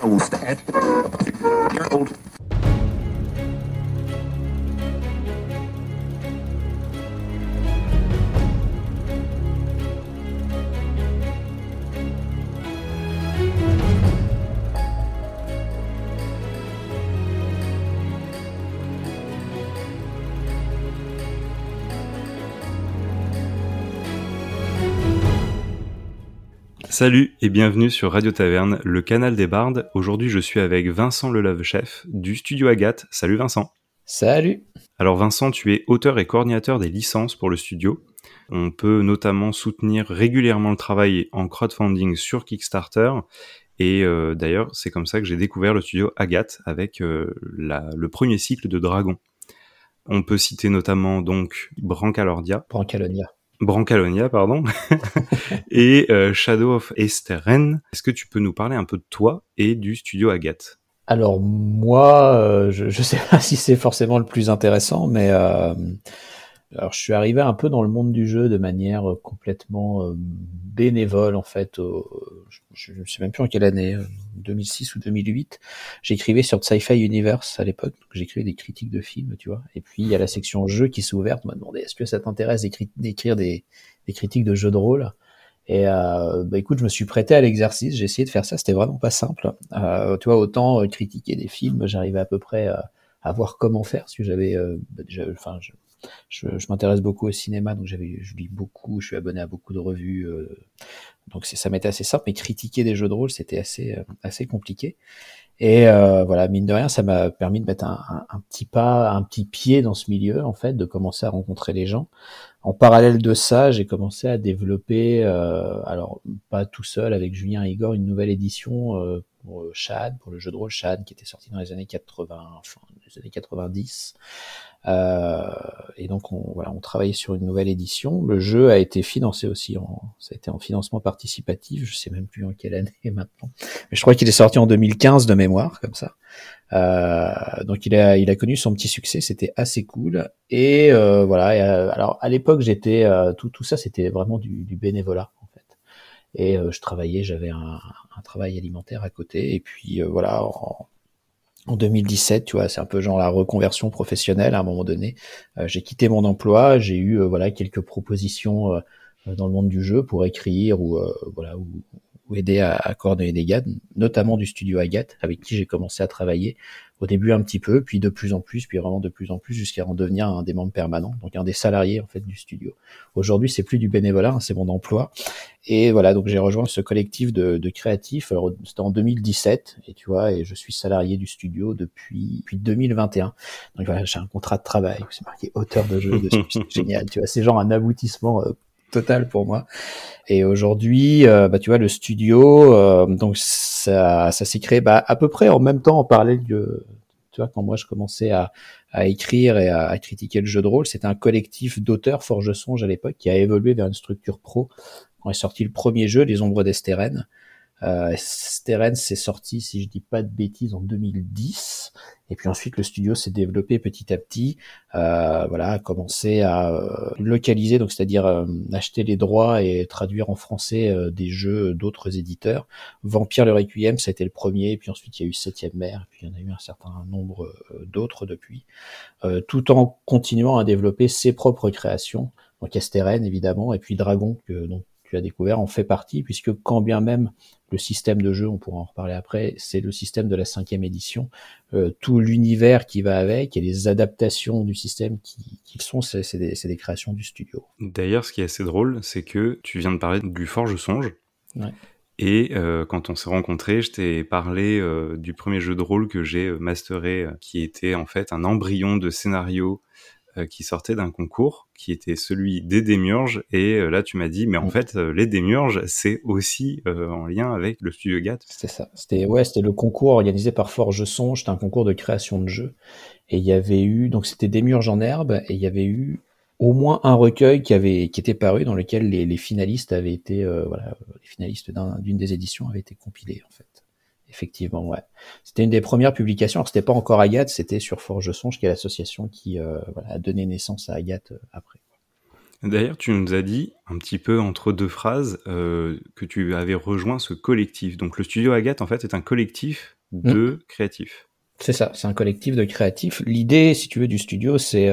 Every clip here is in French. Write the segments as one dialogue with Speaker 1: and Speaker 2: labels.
Speaker 1: I will old. Salut et bienvenue sur Radio Taverne, le canal des bardes. Aujourd'hui, je suis avec Vincent Lelave-Chef du studio Agathe. Salut Vincent.
Speaker 2: Salut.
Speaker 1: Alors Vincent, tu es auteur et coordinateur des licences pour le studio. On peut notamment soutenir régulièrement le travail en crowdfunding sur Kickstarter. Et euh, d'ailleurs, c'est comme ça que j'ai découvert le studio Agathe avec euh, le premier cycle de Dragon. On peut citer notamment donc Brancalordia.
Speaker 2: Brancalonia.
Speaker 1: Brancalonia, pardon, et euh, Shadow of Esteren. Est-ce que tu peux nous parler un peu de toi et du studio Agathe?
Speaker 2: Alors moi, euh, je ne sais pas si c'est forcément le plus intéressant, mais euh, alors, je suis arrivé un peu dans le monde du jeu de manière euh, complètement euh, bénévole, en fait. je ne sais même plus en quelle année, 2006 euh, ou 2008. J'écrivais sur Sci-Fi Universe à l'époque, donc j'écrivais des critiques de films, tu vois. Et puis, il y a la section jeux qui s'est ouverte. On m'a demandé, est-ce que ça t'intéresse d'écrire des, des, critiques de jeux de rôle? Et euh, bah écoute, je me suis prêté à l'exercice. J'ai essayé de faire ça. C'était vraiment pas simple. Euh, tu vois, autant critiquer des films, j'arrivais à peu près à voir comment faire, parce que j'avais bah, déjà, enfin, je, je m'intéresse beaucoup au cinéma, donc j'avais, je lis beaucoup, je suis abonné à beaucoup de revues, euh, donc ça m'était assez simple. Mais critiquer des jeux de rôle, c'était assez euh, assez compliqué. Et euh, voilà, mine de rien, ça m'a permis de mettre un, un, petit pas, un petit pied dans ce milieu, en fait, de commencer à rencontrer les gens. En parallèle de ça, j'ai commencé à développer, euh, alors pas tout seul, avec Julien Igor, une nouvelle édition euh, pour Shad, pour le jeu de rôle Shad, qui était sorti dans les années 80, enfin les années 90, euh, et donc on, voilà, on travaillait sur une nouvelle édition. Le jeu a été financé aussi, en, ça a été en financement participatif. Je sais même plus en quelle année maintenant, mais je crois qu'il est sorti en 2015 de mémoire, comme ça. Euh, donc il a, il a connu son petit succès, c'était assez cool. Et euh, voilà. Euh, alors à l'époque, j'étais euh, tout, tout ça, c'était vraiment du, du, bénévolat en fait. Et je travaillais, j'avais un, un, travail alimentaire à côté. Et puis voilà. En, en 2017, tu vois, c'est un peu genre la reconversion professionnelle à un moment donné. Euh, j'ai quitté mon emploi, j'ai eu euh, voilà quelques propositions euh, dans le monde du jeu pour écrire ou voilà ou aider à, à, coordonner des gars, notamment du studio Agathe, avec qui j'ai commencé à travailler au début un petit peu, puis de plus en plus, puis vraiment de plus en plus, jusqu'à en devenir un des membres permanents, donc un des salariés en fait du studio. Aujourd'hui, c'est plus du bénévolat, hein, c'est mon emploi. Et voilà, donc j'ai rejoint ce collectif de, de créatifs. Alors c'était en 2017, et tu vois, et je suis salarié du studio depuis depuis 2021. Donc voilà, j'ai un contrat de travail, c'est marqué auteur de jeu c'est génial. Tu vois, c'est genre un aboutissement euh, total pour moi. Et aujourd'hui, euh, bah, tu vois, le studio, euh, donc ça, ça s'est créé bah, à peu près en même temps en parallèle de, tu vois, quand moi je commençais à, à écrire et à, à, critiquer le jeu de rôle, c'était un collectif d'auteurs Forge Songe à l'époque qui a évolué vers une structure pro quand est sorti le premier jeu, Les Ombres d'Estérène. Euh, Steren s'est sorti, si je dis pas de bêtises, en 2010. Et puis ensuite, le studio s'est développé petit à petit. Euh, voilà, a commencé à euh, localiser, donc c'est-à-dire euh, acheter les droits et traduire en français euh, des jeux d'autres éditeurs. Vampire le Requiem, ça a été le premier. puis ensuite, il y a eu Septième Mer. puis il y en a eu un certain nombre d'autres depuis. tout en continuant à développer ses propres créations. Donc Esteren, évidemment, et puis Dragon, que donc tu as découvert en fait partie, puisque quand bien même le système de jeu, on pourra en reparler après, c'est le système de la cinquième édition, euh, tout l'univers qui va avec et les adaptations du système qui, qui sont, c'est des, des, créations du studio.
Speaker 1: D'ailleurs, ce qui est assez drôle, c'est que tu viens de parler du Forge Songe. Ouais. Et euh, quand on s'est rencontrés, je t'ai parlé euh, du premier jeu de rôle que j'ai masteré, qui était en fait un embryon de scénario qui sortait d'un concours qui était celui des démiurges et euh, là tu m'as dit mais en mm. fait euh, les démiurges c'est aussi en lien avec le studio GAT.
Speaker 2: C'était ça. C'était ouais, c'était le concours organisé par Forge Songe, c'était un concours de création de jeux et il y avait eu donc c'était démiurges en herbe et il y avait eu au moins un recueil qui avait qui était paru dans lequel les, les finalistes avaient été voilà les finalistes d'une des éditions avaient été compilés en fait. Effectivement, ouais. C'était une des premières publications. Alors, c'était pas encore Agathe, c'était sur Forge Songe, qui est l'association qui euh, voilà, a donné naissance à Agathe euh, après.
Speaker 1: D'ailleurs, tu nous as dit un petit peu entre deux phrases euh, que tu avais rejoint ce collectif. Donc le studio Agathe, en fait, est un collectif de mm. créatifs.
Speaker 2: C'est ça, c'est un collectif de créatifs. L'idée, si tu veux, du studio, c'est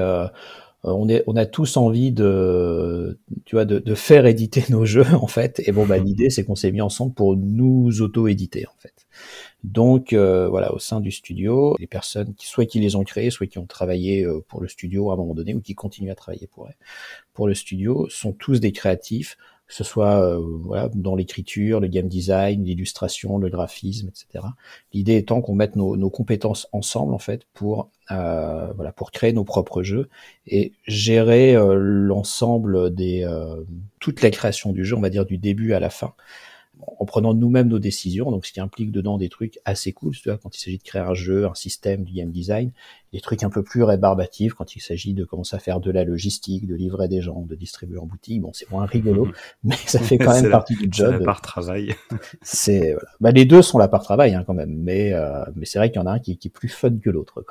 Speaker 2: on, est, on a tous envie de, tu vois, de, de faire éditer nos jeux, en fait. Et bon, bah, l'idée, c'est qu'on s'est mis ensemble pour nous auto-éditer, en fait. Donc euh, voilà, au sein du studio, les personnes qui soit qui les ont créés, soit qui ont travaillé euh, pour le studio à un moment donné, ou qui continuent à travailler pour pour le studio, sont tous des créatifs, que ce soit euh, voilà dans l'écriture, le game design, l'illustration, le graphisme, etc. L'idée étant qu'on mette nos, nos, compétences ensemble en fait pour voilà pour créer nos propres jeux et gérer l'ensemble des toute la création du jeu, on va dire du début à la fin en prenant nous-mêmes nos décisions, donc ce qui implique dedans des trucs assez cool, tu vois, quand il s'agit de créer un jeu, un système, du game design, des trucs un peu plus rébarbatifs quand il s'agit de commencer à faire de la logistique, de livrer des gens, de distribuer en boutique. Bon, c'est moins rigolo, mais ça fait quand même partie du job.
Speaker 1: C'est la part travail.
Speaker 2: c'est voilà. bah, les deux sont la part travail hein, quand même, mais euh, mais c'est vrai qu'il y en a un qui, qui est plus fun que l'autre.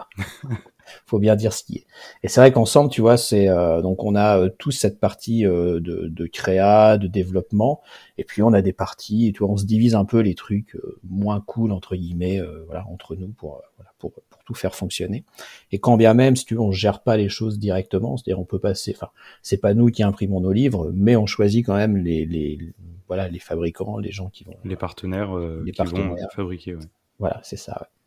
Speaker 2: Faut bien dire ce qui est. Et c'est vrai qu'ensemble, tu vois, c'est euh, donc on a euh, tous cette partie euh, de, de, créa, de développement, et puis on a des parties, et tu vois, on se divise un peu les trucs moins cool entre guillemets, voilà, entre nous pour voilà, pour, pour tout faire fonctionner. Et quand bien même, si tu veux, on gère pas les choses directement, c'est-à-dire on peut passer, enfin, c'est pas nous qui imprimons nos livres, mais on choisit quand même les, les voilà les fabricants, les gens qui vont
Speaker 1: les partenaires, les qui partenaires. vont fabriquer. Ouais.
Speaker 2: Voilà, c'est ça. Ouais.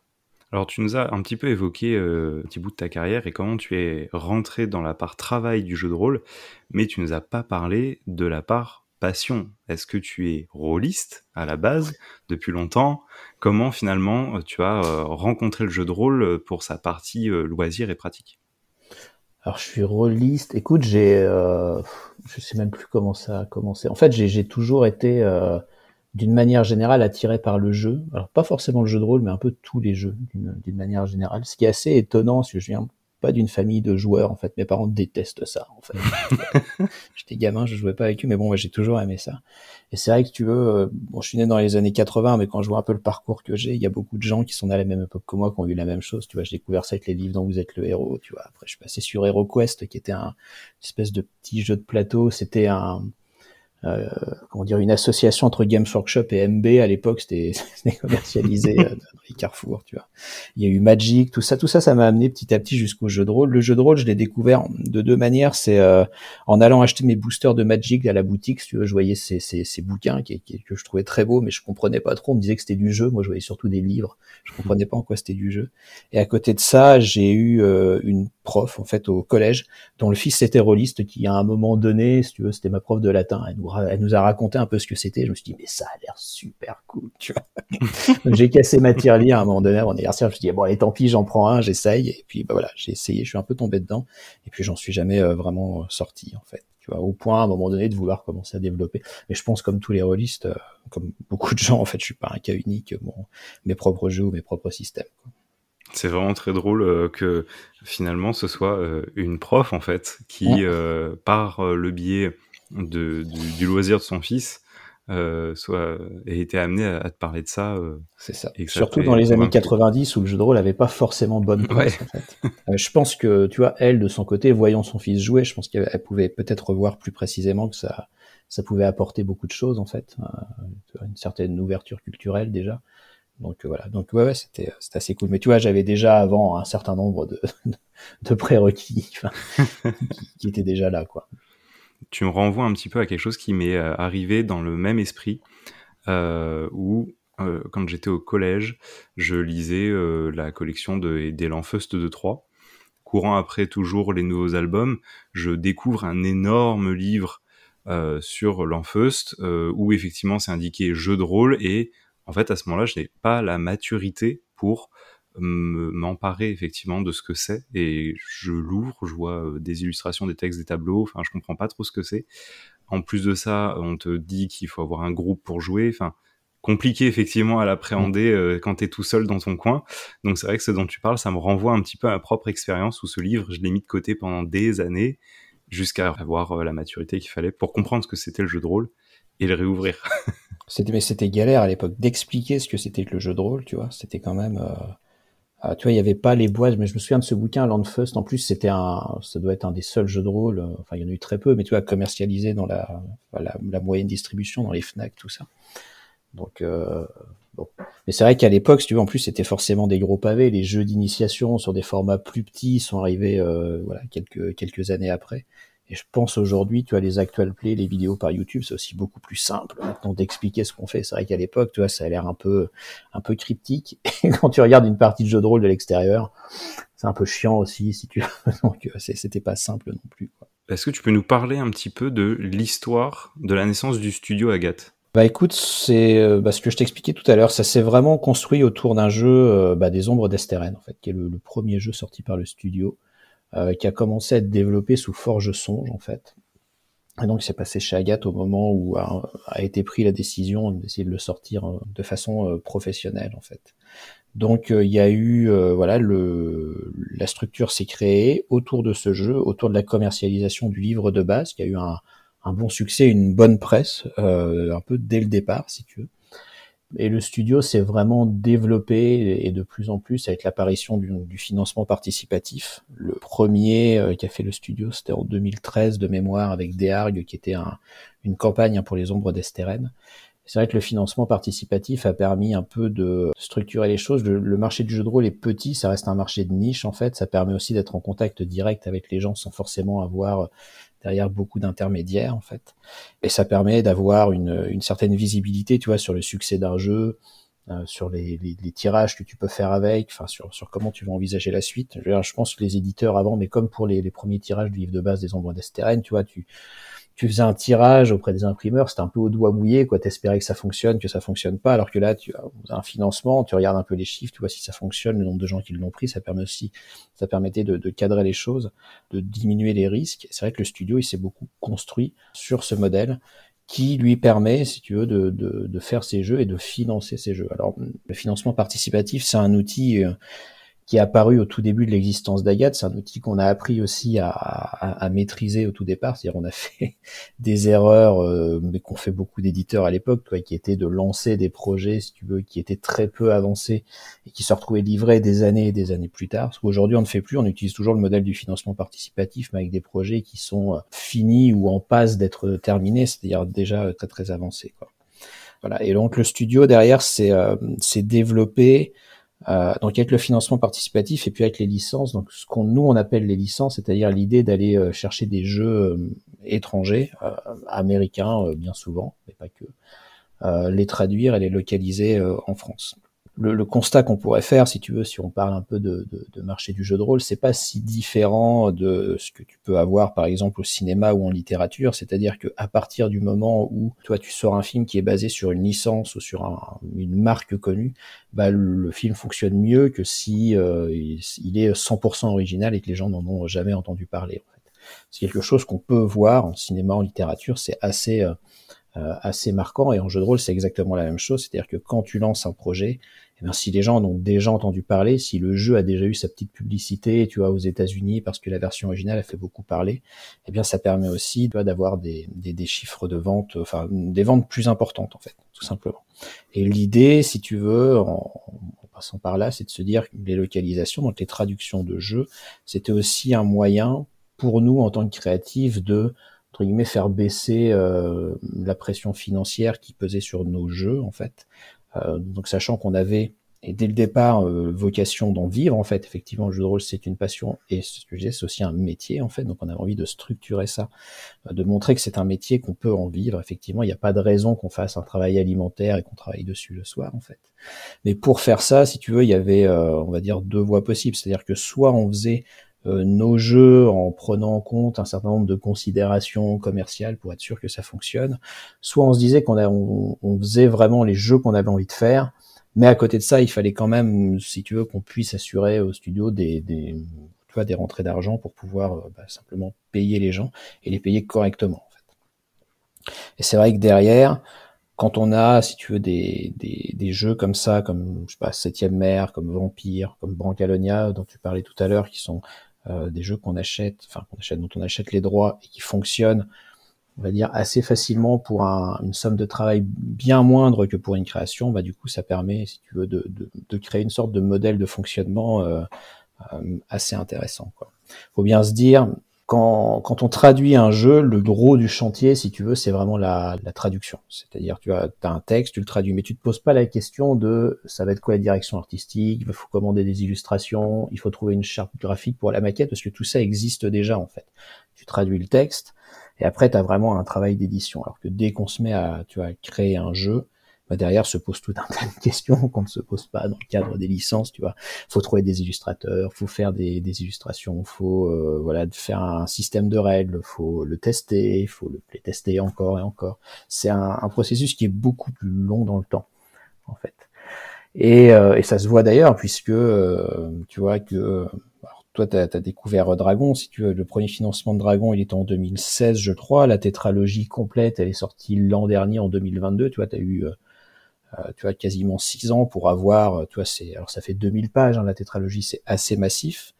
Speaker 1: Alors tu nous as un petit peu évoqué euh, un petit bout de ta carrière et comment tu es rentré dans la part travail du jeu de rôle, mais tu nous as pas parlé de la part passion. Est-ce que tu es rôliste à la base depuis longtemps? Comment finalement euh, tu as euh, rencontré le jeu de rôle pour sa partie loisir et pratique?
Speaker 2: Alors je suis rôliste. Écoute, j'ai, je sais même plus comment ça a commencé. En fait, j'ai toujours été d'une manière générale attiré par le jeu. Alors pas forcément le jeu de rôle, mais un peu tous les jeux d'une manière générale. Ce qui est assez étonnant, parce que je viens pas d'une famille de joueurs. En fait, mes parents détestent ça. En fait, j'étais gamin, je jouais pas avec eux, mais bon, j'ai toujours aimé ça. Et c'est vrai que tu veux, euh, bon, je suis né dans les années 80, mais quand je vois un peu le parcours que j'ai, il y a beaucoup de gens qui sont à la même époque que moi, qui ont eu la même chose. Tu vois, j'ai découvert ça avec les livres dont vous êtes le héros. Tu vois, après, je suis passé sur HeroQuest, qui était un espèce de petit jeu de plateau. C'était un euh, comment dire, une association entre Games Workshop et MB à l'époque, c'était commercialisé euh, dans les tu vois. Il y a eu Magic, tout ça, tout ça, ça m'a amené petit à petit jusqu'au jeu de rôle. Le jeu de rôle, je l'ai découvert de deux manières. C'est euh, en allant acheter mes boosters de Magic à la boutique, si tu veux, je voyais ces, ces, ces bouquins qui, que je trouvais très beaux, mais je comprenais pas trop. On me disait que c'était du jeu. Moi, je voyais surtout des livres. Je comprenais pas en quoi c'était du jeu. Et à côté de ça, j'ai eu une prof en fait au collège dont le fils était rôliste, qui à un moment donné, si tu veux, c'était ma prof de latin. Elle nous elle nous a raconté un peu ce que c'était. Je me suis dit, mais ça a l'air super cool, tu vois. j'ai cassé ma tirelire à un moment donné avant anniversaire. Je me suis dit, bon, allez, tant pis, j'en prends un, j'essaye. Et puis, bah voilà, j'ai essayé, je suis un peu tombé dedans. Et puis, j'en suis jamais euh, vraiment euh, sorti, en fait. Tu vois, au point, à un moment donné, de vouloir commencer à développer. Mais je pense, comme tous les rôlistes, euh, comme beaucoup de gens, en fait, je suis pas un cas unique. Bon, mes propres jeux ou mes propres systèmes.
Speaker 1: C'est vraiment très drôle que finalement ce soit une prof en fait qui, par le biais de, du, loisir de son fils euh, soit ait été amené à, te parler de ça. Euh,
Speaker 2: c'est ça. Surtout dans les années 90 où le jeu de rôle avait pas forcément de bonne place en fait. Euh, je pense que tu vois elle de son côté voyant son fils jouer, je pense qu'elle pouvait peut-être voir plus précisément que ça ça pouvait apporter beaucoup de choses en fait, euh, une certaine ouverture culturelle déjà. Donc voilà, donc ouais, ouais c'était assez cool. Mais tu vois, j'avais déjà avant un certain nombre de de prérequis qui, qui étaient déjà là quoi
Speaker 1: tu me renvoies un petit peu à quelque chose qui m'est euh, arrivé dans le même esprit, euh, où euh, quand j'étais au collège, je lisais la collection de, des Lanfeust de Troyes. Courant après toujours les nouveaux albums, je découvre un énorme livre sur l'Enfeust où effectivement c'est indiqué jeu de rôle et en fait à ce moment-là je n'ai pas la maturité pour m'emparer effectivement de ce que c'est et je l'ouvre, je vois euh, des illustrations, des textes, des tableaux, enfin je comprends pas trop ce que c'est. En plus de ça, on te dit qu'il faut avoir un groupe pour jouer, enfin compliqué effectivement à l'appréhender mmh. euh, quand tu es tout seul dans ton coin. Donc c'est vrai que ce dont tu parles, ça me renvoie un petit peu à ma propre expérience où ce livre, je l'ai mis de côté pendant des années jusqu'à avoir euh, la maturité qu'il fallait pour comprendre ce que c'était le jeu de rôle et le réouvrir.
Speaker 2: c'était mais c'était galère à l'époque d'expliquer ce que c'était que le jeu de rôle, tu vois, c'était quand même euh, tu vois, il n'y avait pas les boîtes, mais je me souviens de ce bouquin, Landfust. En plus, c'était un, ça doit être un des seuls jeux de rôle. Euh, enfin, il y en a eu très peu, mais tu vois, commercialisé dans la, la, la moyenne distribution, dans les Fnac, tout ça. Donc, euh, bon. Mais c'est vrai qu'à l'époque, si tu veux, en plus, c'était forcément des gros pavés. Les jeux d'initiation sur des formats plus petits sont arrivés, euh, voilà, quelques quelques années après. Et je pense aujourd'hui, tu as les actual plays, les vidéos par YouTube, c'est aussi beaucoup plus simple maintenant d'expliquer ce qu'on fait. C'est vrai qu'à l'époque, tu vois, ça a l'air un peu, un peu cryptique. Et quand tu regardes une partie de jeu de rôle de l'extérieur, c'est un peu chiant aussi, si tu veux. Donc, euh, c'était pas simple non plus.
Speaker 1: Est-ce que tu peux nous parler un petit peu de l'histoire de la naissance du studio Agathe?
Speaker 2: Bah écoute, c'est euh, bah, ce que je t'expliquais tout à l'heure. Ça s'est vraiment construit autour d'un jeu euh, bah, des Ombres d'Esteren, en fait, qui est le, premier jeu sorti par le studio. Euh, qui a commencé à être développé sous Forge Songe en fait. Et donc, c'est passé chez Agathe au moment où a, été pris la décision d'essayer de le sortir euh, de façon euh, professionnelle, en fait. Donc, il y a eu, voilà, le, la structure s'est créée autour de ce jeu, autour de la commercialisation du livre de base, qui a eu un, un bon succès, une bonne presse, un peu dès le départ, si tu veux. Et le studio s'est vraiment développé et de plus en plus avec l'apparition du, financement participatif. Le premier euh, qui a fait le studio, c'était en 2013 de mémoire avec Dearg, qui était une campagne pour les ombres d'Esteren. C'est vrai que le financement participatif a permis un peu de structurer les choses. Le, marché du jeu de rôle est petit, ça reste un marché de niche en fait. Ça permet aussi d'être en contact direct avec les gens sans forcément avoir derrière beaucoup d'intermédiaires en fait. Et ça permet d'avoir une, une, certaine visibilité, tu vois, sur le succès d'un jeu, euh, sur les, les, les, tirages que tu peux faire avec, enfin sur, sur comment tu vas envisager la suite. Je, je pense que les éditeurs avant, mais comme pour les, les premiers tirages du livre de base des Ombres d'Esteren, tu vois, tu tu faisais un tirage auprès des imprimeurs, c'était un peu au doigt mouillé, quoi. T'espérais que ça fonctionne, que ça fonctionne pas, alors que là, tu as un financement, tu regardes un peu les chiffres, tu vois si ça fonctionne, le nombre de gens qui l'ont pris, ça permet aussi, ça permettait de, cadrer les choses, de diminuer les risques. C'est vrai que le studio, il s'est beaucoup construit sur ce modèle qui lui permet, si tu veux, de, de, de, faire ses jeux et de financer ses jeux. Alors, le financement participatif, c'est un outil euh, qui est apparu au tout début de l'existence d'Agathe. C'est un outil qu'on a appris aussi à, à, à, maîtriser au tout départ. C'est-à-dire on a fait des erreurs, euh, mais qu'on fait beaucoup d'éditeurs à l'époque, qui étaient de lancer des projets, si tu veux, qui étaient très peu avancés et qui se retrouvaient livrés des années et des années plus tard. Parce qu'aujourd'hui on ne fait plus, on utilise toujours le modèle du financement participatif, mais avec des projets qui sont euh, finis ou en passe d'être terminés, c'est-à-dire déjà très très avancés. Quoi. Voilà. Et donc le studio derrière s'est euh, développé euh, donc avec le financement participatif et puis avec les licences, donc ce qu'on nous on appelle les licences, c'est-à-dire l'idée d'aller euh, chercher des jeux euh, étrangers, américains bien souvent, mais pas que, les traduire et les localiser en France le, constat qu'on pourrait faire, si tu veux, si on parle un peu de, de, marché du jeu de rôle, c'est pas si différent de ce que tu peux avoir, par exemple, au cinéma ou en littérature. C'est-à-dire que à partir du moment où toi tu sors un film qui est basé sur une licence ou sur une marque connue, bah, le, film fonctionne mieux que si euh, il, est 100% original et que les gens n'en ont jamais entendu parler. C'est quelque chose qu'on peut voir en cinéma, en littérature. C'est assez euh, assez marquant. Et en jeu de rôle, c'est exactement la même chose. C'est-à-dire que quand tu lances un projet, eh bien, si les gens en ont déjà entendu parler, si le jeu a déjà eu sa petite publicité, tu vois, aux États-Unis, parce que la version originale a fait beaucoup parler, eh bien, ça permet aussi, d'avoir des, des, des, chiffres de vente, enfin, des ventes plus importantes, en fait, tout simplement. Et l'idée, si tu veux, en, en passant par là, c'est de se dire que les localisations, donc les traductions de jeux, c'était aussi un moyen pour nous, en tant que créatifs, de entre guillemets faire baisser euh, la pression financière qui pesait sur nos jeux en fait. Euh, donc sachant qu'on avait et dès le départ euh, vocation d'en vivre en fait effectivement le jeu de rôle c'est une passion et ce que c'est aussi un métier en fait. Donc on avait envie de structurer ça de montrer que c'est un métier qu'on peut en vivre. Effectivement il n'y a pas de raison qu'on fasse un travail alimentaire et qu'on travaille dessus le soir en fait. Mais pour faire ça si tu veux il y avait on va dire deux voies possibles. C'est-à-dire que soit on faisait euh, nos jeux en prenant en compte un certain nombre de considérations commerciales pour être sûr que ça fonctionne. Soit on se disait qu'on on, on faisait vraiment les jeux qu'on avait envie de faire, mais à côté de ça, il fallait quand même, si tu veux, qu'on puisse assurer au studio des, des, tu vois, des rentrées d'argent pour pouvoir euh, bah, simplement payer les gens et les payer correctement. En fait. Et c'est vrai que derrière, quand on a, si tu veux, des, des, des, jeux comme ça, comme je sais pas, Septième Mer, comme Vampire, comme Brancalonia, dont tu parlais tout à l'heure, qui sont euh, des jeux qu'on achète, enfin qu'on achète, dont on achète les droits et qui fonctionnent on va dire assez facilement pour une somme de travail bien moindre que pour une création, bah du coup ça permet, si tu veux, de, de, créer une sorte de modèle de fonctionnement euh, euh, assez intéressant. Quoi. Faut bien se dire, quand, quand on traduit un jeu, le gros du chantier, si tu veux, c'est vraiment la, la traduction. C'est-à-dire, tu as, un texte, tu le traduis, mais tu te poses pas la question de ça va être quoi la direction artistique, il faut commander des illustrations, il faut trouver une charte graphique pour la maquette, parce que tout ça existe déjà en fait. Tu traduis le texte, et après, tu as vraiment un travail d'édition. Alors que dès qu'on se met à, tu vois, créer un jeu, bah derrière se pose tout un tas de questions qu'on ne se pose pas dans le cadre des licences, tu vois. Faut trouver des illustrateurs, faut faire des, des illustrations, faut euh, voilà faire un système de règles, faut le tester, faut le tester encore et encore. C'est un, un, processus qui est beaucoup plus long dans le temps, en fait. Et, euh, et ça se voit d'ailleurs puisque euh, tu vois que toi, tu as, découvert Dragon. Si tu veux, le premier financement de Dragon, il était en 2016, je crois. La tétralogie complète, elle est sortie l'an dernier, en 2022. Tu vois, tu as eu, euh, euh, tu as quasiment six ans pour avoir. Euh, tu vois, c'est alors ça fait 2000 pages. Hein, la tétralogie, c'est assez massif.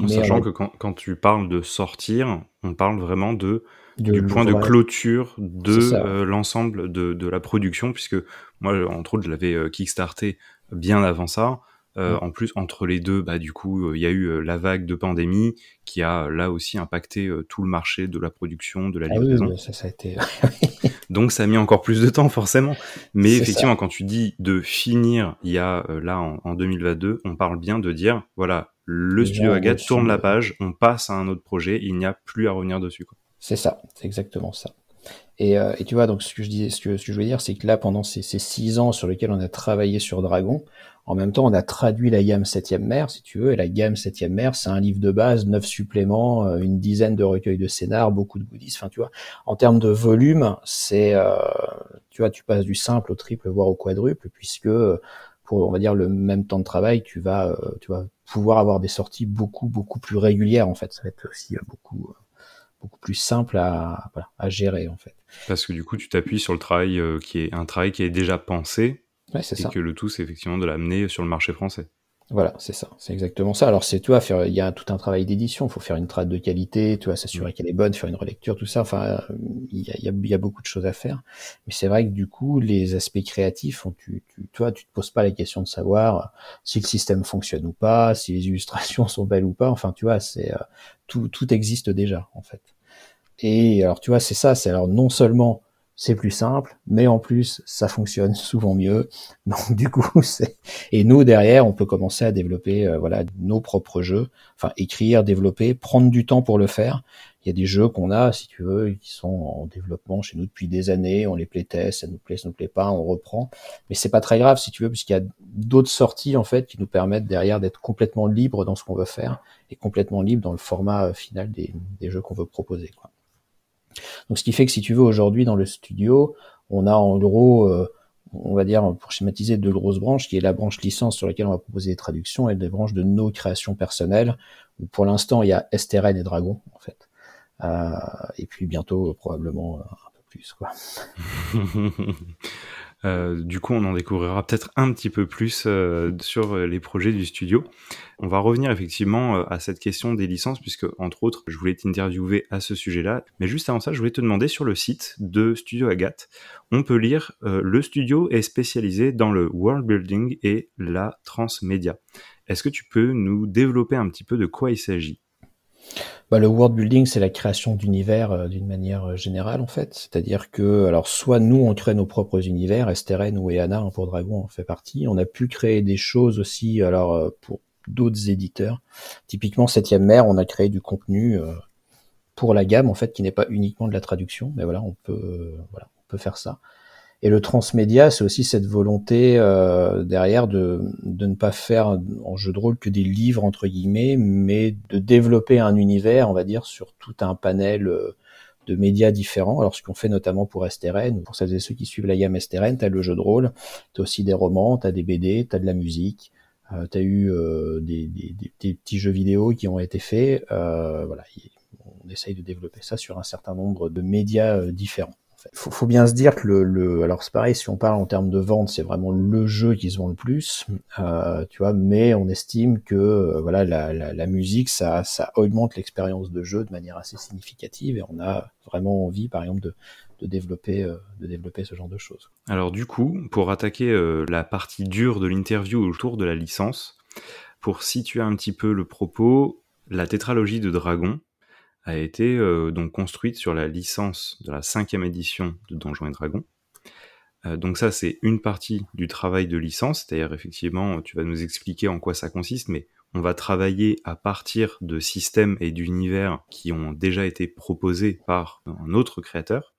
Speaker 1: En sachant que quand, quand, tu parles de sortir, on parle vraiment de, du point de clôture de l'ensemble de, de, la production, puisque moi, entre autres, je l'avais kickstarté bien avant ça. Euh, en plus, entre les deux, bah, du coup, euh, il y a eu euh, la vague de pandémie qui a là aussi impacté tout le marché de la production, de la ah livraison.
Speaker 2: ça, ça a été...
Speaker 1: Donc, ça a mis encore plus de temps, forcément. Mais effectivement, quand tu dis de finir, il y a là en, 2022, on parle bien de dire, voilà, le studio Agathe tourne la page, on passe à un autre projet, il n'y a plus à revenir dessus.
Speaker 2: C'est ça, c'est exactement ça. Et, et, tu vois, donc ce que je disais, ce que, ce que je veux dire, c'est que là, pendant ces, ces, six ans sur lesquels on a travaillé sur Dragon, en même temps, on a traduit la gamme septième mer, si tu veux, et la gamme septième mer, c'est un livre de base, neuf suppléments, euh, une dizaine de recueils de scénar, beaucoup de goodies. Enfin, tu vois, en termes de volume, c'est, euh, tu vois, tu passes du simple au triple, voire au quadruple, puisque pour, on va dire, le même temps de travail, tu vas, euh, tu vas pouvoir avoir des sorties beaucoup, beaucoup plus régulières. En fait, ça va être aussi beaucoup, beaucoup plus simple à, à gérer, en fait.
Speaker 1: Parce que du coup, tu t'appuies sur le travail qui est un travail qui est déjà pensé
Speaker 2: Ouais,
Speaker 1: que le tout, c'est effectivement de l'amener sur le marché français.
Speaker 2: Voilà, c'est ça, c'est exactement ça. Alors c'est toi, faire, il y a tout un travail d'édition. Il faut faire une trade de qualité, tu vois, s'assurer qu'elle est bonne, faire une relecture, tout ça. Enfin, il y a, y, y a, beaucoup de choses à faire. Mais c'est vrai que du coup, les aspects créatifs, tu, tu, toi, tu te poses pas la question de savoir si le système fonctionne ou pas, si les illustrations sont belles ou pas. Enfin, tu vois, c'est euh, tout, tout existe déjà en fait. Et alors, tu vois, c'est ça. C'est alors non seulement c'est plus simple, mais en plus ça fonctionne souvent mieux. Donc du coup, et nous derrière, on peut commencer à développer euh, voilà nos propres jeux, enfin écrire, développer, prendre du temps pour le faire. Il y a des jeux qu'on a, si tu veux, qui sont en développement chez nous depuis des années, on les playtest, ça nous plaît, ça nous plaît pas, on reprend. Mais c'est pas très grave, si tu veux, puisqu'il y a d'autres sorties en fait qui nous permettent derrière d'être complètement libre dans ce qu'on veut faire et complètement libre dans le format euh, final des, jeux qu'on veut proposer. Donc ce qui fait que si tu veux aujourd'hui dans le studio, on a en gros, euh, on va dire pour schématiser deux grosses branches, qui est la branche licence sur laquelle on va proposer des traductions et des branches de nos créations personnelles. Où pour l'instant il y a STRN et Dragon en fait. Euh, et puis bientôt probablement euh, un peu plus quoi.
Speaker 1: Euh, du coup, on en découvrira peut-être un petit peu plus euh, sur euh, les projets du studio. On va revenir effectivement à cette question des licences, puisque entre autres, je voulais t'interviewer à ce sujet-là. Mais juste avant ça, je voulais te demander sur le site de Studio Agathe, on peut lire le studio est spécialisé dans le world building et la transmédia. Est-ce que tu peux nous développer un petit peu de quoi il s'agit?
Speaker 2: Bah, le world building, c'est la création d'univers euh, d'une manière euh, générale en fait. C'est-à-dire que, alors soit nous on crée nos propres univers, STRN ou EANA pour Dragon en fait partie. On a pu créer des choses aussi, alors euh, pour d'autres éditeurs. Typiquement Septième Mer, on a créé du contenu pour la gamme en fait qui n'est pas uniquement de la traduction, mais voilà on peut voilà on peut faire ça. Et le transmédia, c'est aussi cette volonté euh, derrière de, de ne pas faire en jeu de rôle que des livres entre guillemets, mais de développer un univers, on va dire, sur tout un panel euh, de médias différents. Alors ce qu'on fait notamment pour STRN, pour celles et ceux qui suivent la gamme STRN, tu as le jeu de rôle, tu aussi des romans, tu as des BD, tu as de la musique, euh, tu eu euh, des, des, petits jeux vidéo qui ont été faits. Voilà, on essaye de développer ça sur un certain nombre de médias différents. Fait. Faut, bien se dire que le, le alors c'est pareil, si on parle en termes de vente, c'est vraiment le jeu qui se vend le plus, euh, tu vois. Mais on estime que euh, voilà, la, la, musique, ça, ça augmente l'expérience de jeu de manière assez significative, et on a vraiment envie, par exemple, de, de développer, euh, de développer ce genre de choses.
Speaker 1: Alors du coup, pour attaquer la partie dure de l'interview autour de la licence, pour situer un petit peu le propos, la tétralogie de Dragon a été euh, donc construite sur la licence de la cinquième édition de Donjons et Dragons. Euh, donc ça, c'est une partie du travail de licence, c'est-à-dire effectivement, tu vas nous expliquer en quoi ça consiste, mais on va travailler à partir de systèmes et d'univers qui ont déjà été proposés par un autre créateur.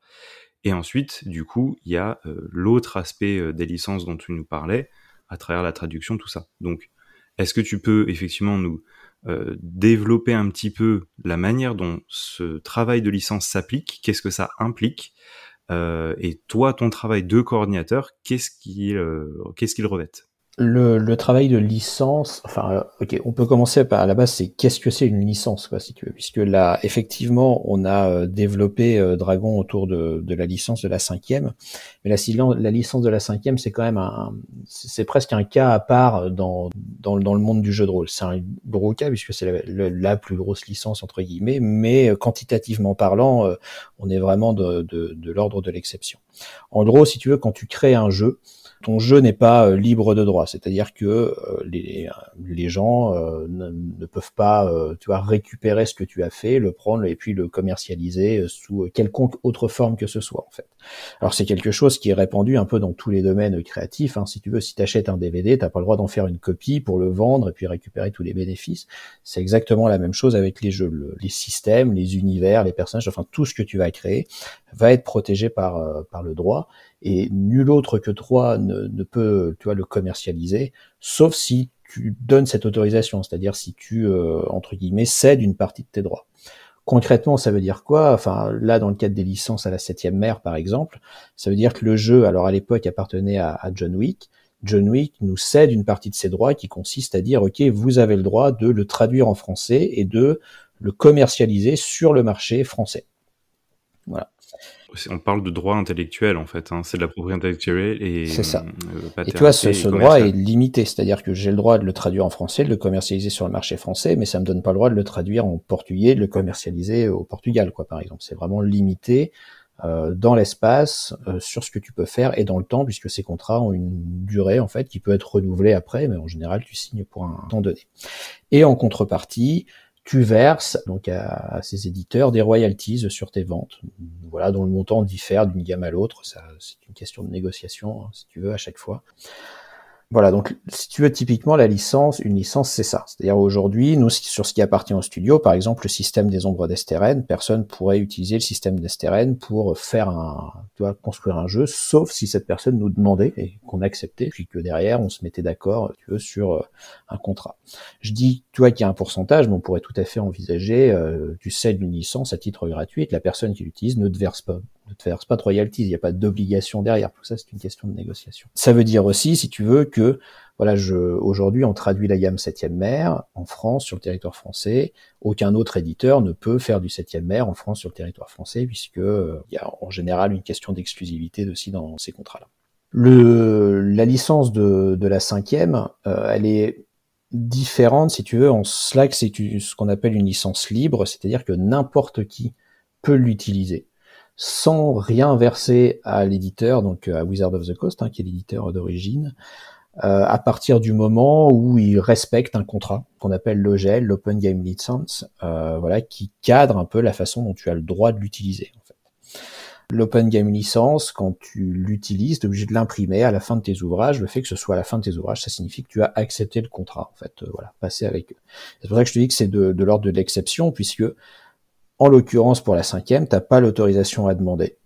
Speaker 1: Et ensuite, du coup, il y a euh, l'autre aspect des licences dont tu nous parlais, à travers la traduction, tout ça. Donc, est-ce que tu peux effectivement nous euh, développer un petit peu la manière dont ce travail de licence s'applique, qu'est-ce que ça implique, euh, et toi, ton travail de coordinateur, qu'est-ce qu'il euh, revête?
Speaker 2: Le, le, travail de licence, enfin, euh, ok, on peut commencer par à la base, c'est qu'est-ce que c'est une licence, quoi, si tu veux, puisque là, effectivement, on a euh, développé euh, Dragon autour de, de, la licence de la cinquième, mais la, la licence de la cinquième, c'est quand même un, c'est presque un cas à part dans, dans, dans, le monde du jeu de rôle. C'est un gros cas puisque c'est la, plus grosse licence entre guillemets, mais quantitativement parlant, on est vraiment de, de, de l'ordre de l'exception. En gros, si tu veux, quand tu crées un jeu, ton jeu n'est pas euh, libre de droit, c'est-à-dire que euh, les, les gens euh, ne, peuvent pas, tu vois, récupérer ce que tu as fait, le prendre et puis le commercialiser sous quelconque autre forme que ce soit en fait. Alors c'est quelque chose qui est répandu un peu dans tous les domaines créatifs. Hein. Si tu veux, si tu achètes un DVD, t'as pas le droit d'en faire une copie pour le vendre et puis récupérer tous les bénéfices. C'est exactement la même chose avec les jeux, les systèmes, les univers, les personnages, enfin tout ce que tu vas créer va être protégé par par le droit et nul autre que toi ne, peut tu le commercialiser, sauf si tu donnes cette autorisation, c'est-à-dire si tu, euh, entre guillemets, cèdes une partie de tes droits. Concrètement, ça veut dire quoi? Enfin, là, dans le cadre des licences à la septième mer, par exemple, ça veut dire que le jeu, alors à l'époque, appartenait à, à John Wick. John Wick nous cède une partie de ses droits qui consiste à dire, OK, vous avez le droit de le traduire en français et de le commercialiser sur le marché français. Voilà
Speaker 1: on parle de droit intellectuel en fait, hein. c'est de la propriété intellectuelle et
Speaker 2: c'est ça. Euh, et tu vois, ce, droit est limité, c'est-à-dire que j'ai le droit de le traduire en français, de le commercialiser sur le marché français, mais ça me donne pas le droit de le traduire en portugais, de le commercialiser au Portugal, quoi, par exemple. C'est vraiment limité euh, dans l'espace, euh, sur ce que tu peux faire et dans le temps, puisque ces contrats ont une durée en fait qui peut être renouvelée après, mais en général tu signes pour un temps donné. Et en contrepartie, tu verses donc à, ces éditeurs des royalties sur tes ventes, voilà, dont le montant diffère d'une gamme à l'autre. Ça, c'est une question de négociation, hein, si tu veux, à chaque fois. Voilà, donc si tu veux typiquement la licence, une licence c'est ça. C'est-à-dire aujourd'hui, nous sur ce qui appartient au studio, par exemple le système des ombres d'Esteren, personne pourrait utiliser le système d'Esteren pour faire un, tu construire un jeu, sauf si cette personne nous demandait et qu'on acceptait, puis que derrière on se mettait d'accord, sur euh, un contrat. Je dis, tu vois, qu'il y a un pourcentage, mais on pourrait tout à fait envisager, euh, tu cèdes une licence à titre gratuit, la personne qui l'utilise ne te verse pas verse pas de royalties, il n'y a pas d'obligation derrière. Tout ça, c'est une question de négociation. Ça veut dire aussi, si tu veux, que voilà, aujourd'hui, on traduit la gamme 7 mer en France, sur le territoire français. Aucun autre éditeur ne peut faire du 7 mer en France, sur le territoire français, puisque euh, il y a en général une question d'exclusivité aussi dans ces contrats-là. La licence de, de la cinquième, euh, elle est différente, si tu veux, en Slack, c'est ce qu'on appelle une licence libre, c'est-à-dire que n'importe qui peut l'utiliser sans rien verser à l'éditeur, donc euh, à Wizard of the Coast, hein, qui est l'éditeur d'origine, euh, à partir du moment où il respecte un contrat qu'on appelle l'OGL, l'Open Game License, euh, voilà, qui cadre un peu la façon dont tu as le droit de l'utiliser. En fait. L'Open Game License, quand tu l'utilises, tu es obligé de l'imprimer à la fin de tes ouvrages. Le fait que ce soit à la fin de tes ouvrages, ça signifie que tu as accepté le contrat, en fait, euh, voilà, passer avec eux. C'est pour ça que je te dis que c'est de l'ordre de l'exception, puisque en l'occurrence, pour la cinquième, t'as pas l'autorisation à demander.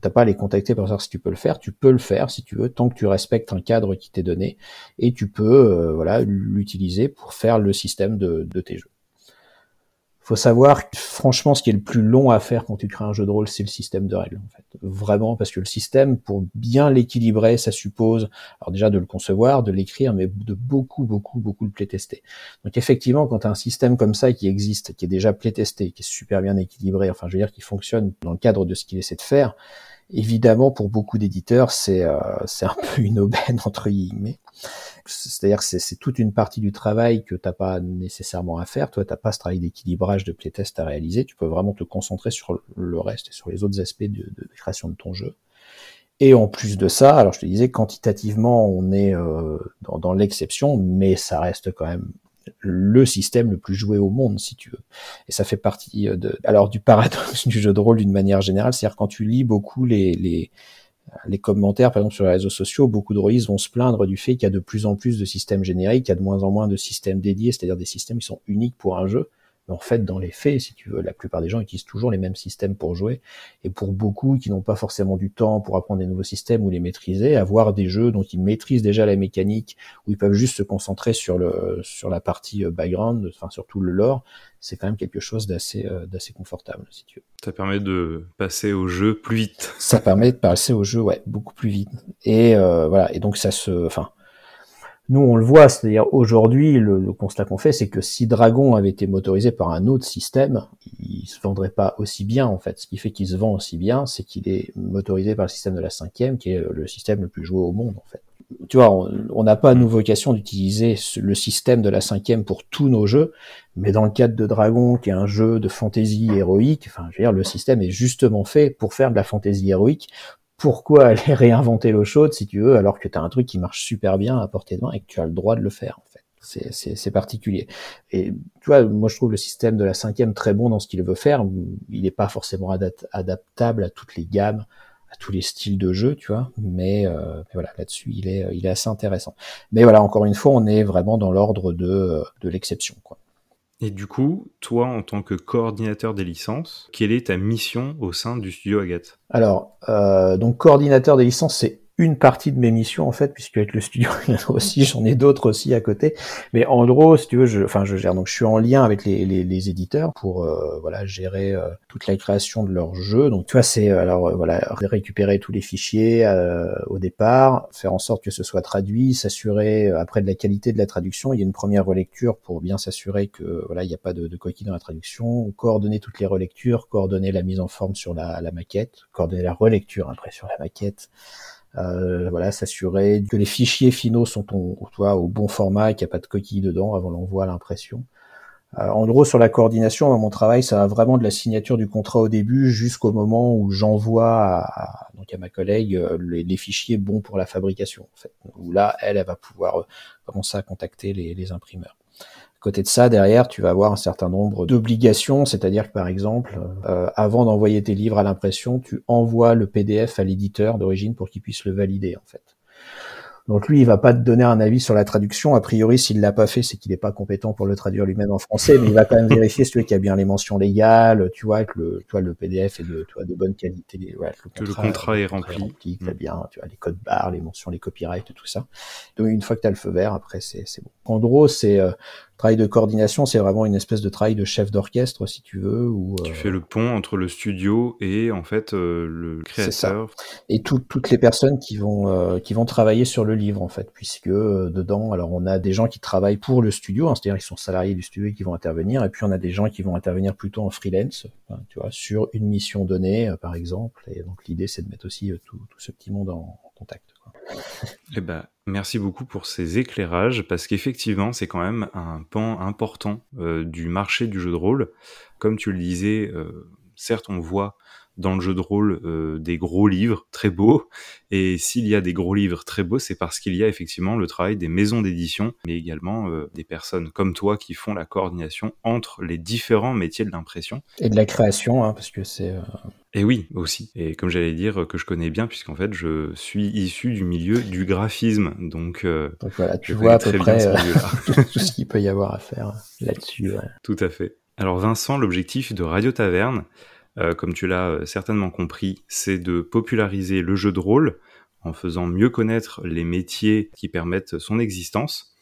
Speaker 2: T'as pas à les contacter pour savoir si tu peux le faire. Tu peux le faire si tu veux, tant que tu respectes un cadre qui t'est donné, et tu peux, euh, voilà, l'utiliser pour faire le système de tes jeux faut savoir franchement, ce qui est le plus long à faire quand tu crées un jeu de rôle, c'est le système de règles, en fait. Vraiment, parce que le système, pour bien l'équilibrer, ça suppose, alors déjà de le concevoir, de l'écrire, mais de beaucoup, beaucoup, beaucoup le playtester. Donc effectivement, quand tu as un système comme ça qui existe, qui est déjà playtesté, qui est super bien équilibré, enfin, je veux dire, qui fonctionne dans le cadre de ce qu'il essaie de faire, Évidemment, pour beaucoup d'éditeurs, c'est euh, un peu une aubaine entre guillemets. C'est-à-dire que c'est toute une partie du travail que t'as pas nécessairement à faire. Toi, t'as pas ce travail d'équilibrage de playtest à réaliser. Tu peux vraiment te concentrer sur le reste et sur les autres aspects de, de création de ton jeu. Et en plus de ça, alors je te disais, quantitativement, on est euh, dans, dans l'exception, mais ça reste quand même le système le plus joué au monde, si tu veux. Et ça fait partie euh, de, alors du paradoxe du jeu de rôle d'une manière générale, c'est-à-dire quand tu lis beaucoup les, les, les commentaires, par exemple sur les réseaux sociaux, beaucoup de rôlistes vont se plaindre du fait qu'il y a de plus en plus de systèmes génériques, qu'il y a de moins en moins de systèmes dédiés, c'est-à-dire des systèmes qui sont uniques pour un jeu. Mais en fait, dans les faits, si tu veux, la plupart des gens utilisent toujours les mêmes systèmes pour jouer. Et pour beaucoup qui n'ont pas forcément du temps pour apprendre des nouveaux systèmes ou les maîtriser, avoir des jeux dont ils maîtrisent déjà la mécanique, où ils peuvent juste se concentrer sur le sur la partie euh, background, enfin surtout le lore, c'est quand même quelque chose d'assez euh, d'assez confortable, si tu veux.
Speaker 1: Ça permet de passer au jeu plus vite.
Speaker 2: Ça permet de passer au jeu, ouais, beaucoup plus vite. Et euh, voilà. Et donc ça se, enfin nous, on le voit, c'est-à-dire aujourd'hui, le, constat qu'on fait, c'est que si Dragon avait été motorisé par un autre système, il se vendrait pas aussi bien, en fait. Ce qui fait qu'il se vend aussi bien, c'est qu'il est motorisé par le système de la cinquième, qui est le système le plus joué au monde, en fait. Tu vois, on n'a pas nous vocation d'utiliser le système de la cinquième pour tous nos jeux, mais dans le cadre de Dragon, qui est un jeu de fantasy héroïque, enfin, je veux dire, le système est justement fait pour faire de la fantasy héroïque, pourquoi aller réinventer l'eau chaude si tu veux, alors que tu as un truc qui marche super bien à portée de main et que tu as le droit de le faire en fait. C'est particulier. Et tu vois, moi je trouve le système de la cinquième très bon dans ce qu'il veut faire. Il n'est pas forcément adaptable à toutes les gammes, à tous les styles de jeu, tu vois. Mais, euh, voilà, là-dessus, il est, il est assez intéressant. Mais voilà, encore une fois, on est vraiment dans l'ordre de, de l'exception, quoi.
Speaker 1: Et du coup, toi, en tant que coordinateur des licences, quelle est ta mission au sein du studio Agathe?
Speaker 2: Alors, euh, donc coordinateur des licences, c'est une partie de mes missions en fait, puisque avec le studio aussi, j'en ai d'autres aussi à côté. Mais en gros, si tu veux, je, enfin, je gère donc je suis en lien avec les, les, les éditeurs pour euh, voilà gérer euh, toute la création de leurs jeux. Donc tu vois, c'est euh, alors voilà récupérer tous les fichiers au départ, faire en sorte que ce soit traduit, s'assurer après de la qualité de la traduction. Il y a une première relecture pour bien s'assurer que voilà il n'y a pas de, de coquilles dans la traduction, coordonner toutes les relectures, coordonner la mise en forme sur la, la maquette, coordonner la relecture après sur la maquette. Euh, voilà, s'assurer que les fichiers finaux sont au, au bon format et qu'il n'y a pas de coquilles dedans avant l'envoi à l'impression. Euh, en gros, sur la coordination, mon travail, ça va vraiment de la signature du contrat au début jusqu'au moment où j'envoie à, donc à ma collègue euh, les, fichiers bons pour la fabrication. En fait, où là, elle, elle va pouvoir commencer à contacter les imprimeurs côté de ça, derrière, tu vas avoir un certain nombre d'obligations, c'est-à-dire que par exemple, euh, avant d'envoyer tes livres à l'impression, tu envoies le PDF à l'éditeur d'origine pour qu'il puisse le valider en fait. Donc lui, il va pas te donner un avis sur la traduction. A priori, s'il l'a pas fait, c'est qu'il n'est pas compétent pour le traduire lui-même en français, mais il va quand même vérifier si qu'il y a bien les mentions légales, tu vois, que le, toi, le PDF est de, tu vois, de bonne qualité,
Speaker 1: ouais, que, le contrat, est rempli,
Speaker 2: rempli mm. bien, tu vois, les codes barres, les mentions, les copyrights, tout ça. Donc une fois que tu as le feu vert, après c'est bon. En gros, c'est euh, travail de coordination, c'est vraiment une espèce de travail de chef d'orchestre, si tu veux. Ou,
Speaker 1: tu euh, fais le pont entre le studio et en fait euh, le créateur.
Speaker 2: Et toutes les personnes qui vont euh, qui vont travailler sur le livre en fait, puisque dedans, alors on a des gens qui travaillent pour le studio, hein, c'est-à-dire ils sont salariés du studio et qui vont intervenir, et puis on a des gens qui vont intervenir plutôt en freelance, hein, tu vois, sur une mission donnée, par exemple. Et donc l'idée, c'est de mettre aussi tout, tout, ce petit monde en, contact.
Speaker 1: Eh ben, Merci beaucoup pour ces éclairages, parce qu'effectivement, c'est quand même un pan important euh, du marché du jeu de rôle. Comme tu le disais, euh, certes, on voit dans le jeu de rôle euh, des gros livres très beaux. Et s'il y a des gros livres très beaux, c'est parce qu'il y a effectivement le travail des maisons d'édition, mais également euh, des personnes comme toi qui font la coordination entre les différents métiers de l'impression.
Speaker 2: Et de la création, hein, parce que c'est... Euh,
Speaker 1: et oui, aussi. Et comme j'allais dire, que je connais bien, puisqu'en fait, je suis issu du milieu du graphisme. Donc,
Speaker 2: donc voilà, tu vois à peu près tout ce qu'il peut y avoir à faire là-dessus.
Speaker 1: Tout à fait. Alors Vincent, l'objectif de Radio Taverne, euh, comme tu l'as euh, certainement compris, c'est de populariser le jeu de rôle en faisant mieux connaître les métiers qui permettent son existence,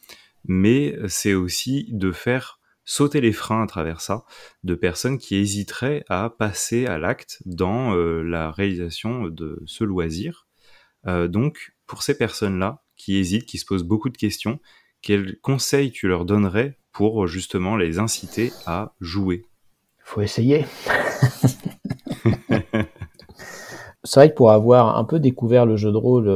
Speaker 1: mais c'est aussi de faire sauter les freins à travers ça de personnes qui hésiteraient à passer à l'acte dans euh, la réalisation de ce loisir. donc, pour ces personnes-là qui hésitent, qui se posent beaucoup de questions, quels conseils tu leur donnerais pour justement les inciter à jouer?
Speaker 2: Faut essayer. c'est vrai que pour avoir un peu découvert le jeu de rôle,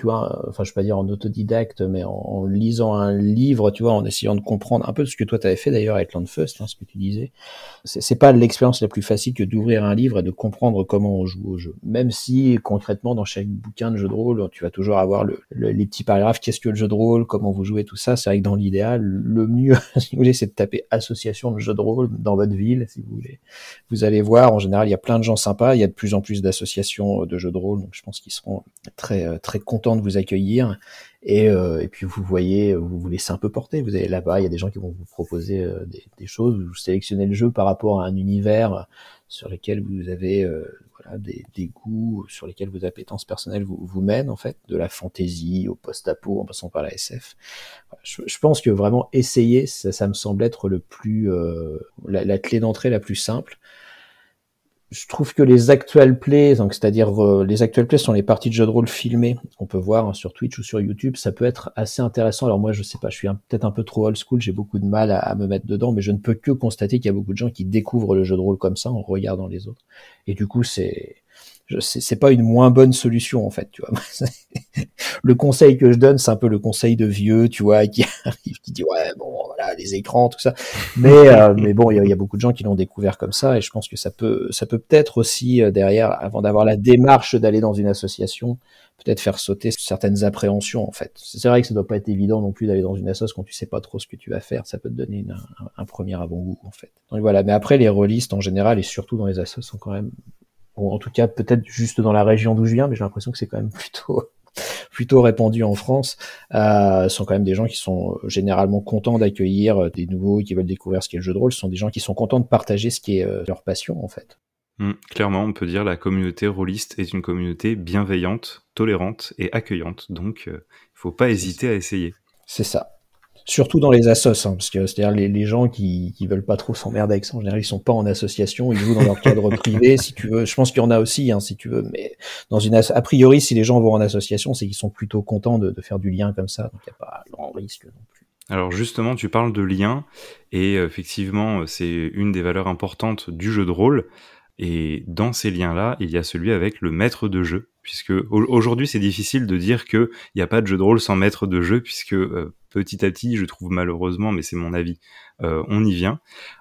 Speaker 2: tu vois, enfin je vais pas dire en autodidacte, mais en, lisant un livre, tu vois, en essayant de comprendre un peu ce que toi tu avais fait d'ailleurs avec Landfust, hein, ce que tu disais. C'est pas l'expérience la plus facile que d'ouvrir un livre et de comprendre comment on joue au jeu. Même si concrètement dans chaque bouquin de jeu de rôle, tu vas toujours avoir le, les petits paragraphes, qu'est-ce que le jeu de rôle, comment vous jouez, tout ça. C'est vrai que dans l'idéal, le mieux, si vous voulez, c'est de taper association de jeu de rôle dans votre ville, si vous voulez. Vous allez voir, en général, il y a plein de gens sympas, il y a de plus en plus d'associations de jeux de rôle, donc je pense qu'ils seront très très contents de vous accueillir et, euh, et puis vous voyez, vous vous laissez un peu porter. Vous allez là-bas, il y a des gens qui vont vous proposer euh, des, choses. Vous sélectionnez le jeu par rapport à un univers sur lequel vous avez euh, voilà, des, des, goûts, sur lesquels vos appétences personnelles vous, mènent en fait, de la fantaisie au post-apo en passant par la SF. je, je, pense que vraiment essayer, ça, ça me semble être le plus la, clé d'entrée la plus simple je trouve que les actual plays, donc c'est-à-dire euh, les actual plays sont les parties de jeux de rôle filmées qu'on peut voir hein, sur Twitch ou sur YouTube, ça peut être assez intéressant. Alors moi je sais pas, je suis peut-être un peu trop old school, j'ai beaucoup de mal à, me mettre dedans, mais je ne peux que constater qu'il y a beaucoup de gens qui découvrent le jeu de rôle comme ça en regardant les autres. Et du coup c'est c'est pas une moins bonne solution en fait, tu vois. le conseil que je donne, c'est un peu le conseil de vieux, tu vois, qui arrive, qui dit ouais bon voilà les écrans tout ça. Mais euh, mais bon, il y, a beaucoup de gens qui l'ont découvert comme ça et je pense que ça peut ça peut peut-être aussi euh, derrière, avant d'avoir la démarche d'aller dans une association, peut-être faire sauter certaines appréhensions en fait. C'est vrai que ça doit pas être évident non plus d'aller dans une association quand tu sais pas trop ce que tu vas faire. Ça peut te donner un, premier avant-goût en fait. Donc voilà. Mais après les rôlistes en général et surtout dans les associations sont quand même en tout cas peut-être juste dans la région d'où je viens, mais j'ai l'impression que c'est quand même plutôt plutôt répandu en France, euh, sont quand même des gens qui sont généralement contents d'accueillir euh, des nouveaux qui veulent découvrir ce qu'est le jeu de rôle. Ce sont des gens qui sont contents de partager ce qui est euh, leur passion en fait.
Speaker 1: Mmh, clairement, on peut dire la communauté rôliste est une communauté bienveillante, tolérante et accueillante. Donc, il faut pas hésiter à essayer.
Speaker 2: C'est ça surtout dans les assos, hein, parce que c'est-à-dire les, les, gens qui, qui veulent pas trop s'emmerder avec ça, en général ils sont pas en association, ils jouent dans leur cadre privé, si tu veux. Je pense qu'il y en a aussi, hein, si tu veux, mais dans une a priori, si les gens vont en association, c'est qu'ils sont plutôt contents de, de, faire du lien comme ça, donc il n'y a pas grand risque non plus.
Speaker 1: Alors justement, tu parles de lien, et effectivement, c'est une des valeurs importantes du jeu de rôle. Et dans ces liens-là, il y a celui avec le maître de jeu, puisque aujourd'hui c'est difficile de dire qu'il n'y a pas de jeu de rôle sans maître de jeu, puisque euh, petit à petit, je trouve malheureusement, mais c'est mon avis, euh, on y vient.